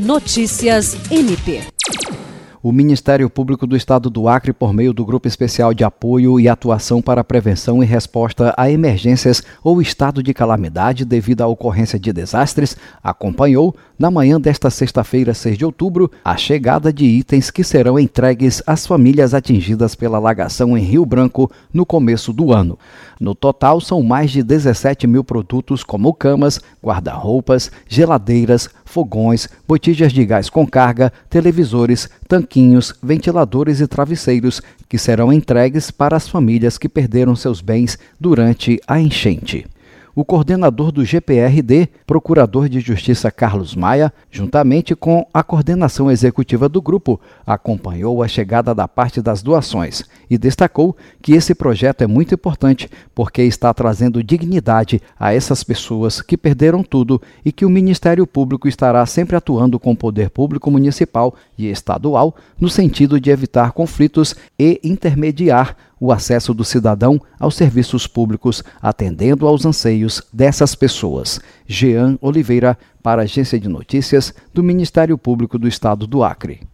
Notícias MP o Ministério Público do Estado do Acre, por meio do Grupo Especial de Apoio e Atuação para Prevenção e Resposta a Emergências ou Estado de Calamidade devido à ocorrência de desastres, acompanhou, na manhã desta sexta-feira, 6 de outubro, a chegada de itens que serão entregues às famílias atingidas pela alagação em Rio Branco no começo do ano. No total, são mais de 17 mil produtos, como camas, guarda-roupas, geladeiras, fogões, botijas de gás com carga, televisores, tanquinhos, ventiladores e travesseiros que serão entregues para as famílias que perderam seus bens durante a enchente o coordenador do GPRD, Procurador de Justiça Carlos Maia, juntamente com a coordenação executiva do grupo, acompanhou a chegada da parte das doações e destacou que esse projeto é muito importante porque está trazendo dignidade a essas pessoas que perderam tudo e que o Ministério Público estará sempre atuando com o poder público municipal e estadual no sentido de evitar conflitos e intermediar o acesso do cidadão aos serviços públicos, atendendo aos anseios dessas pessoas. Jean Oliveira, para a Agência de Notícias do Ministério Público do Estado do Acre.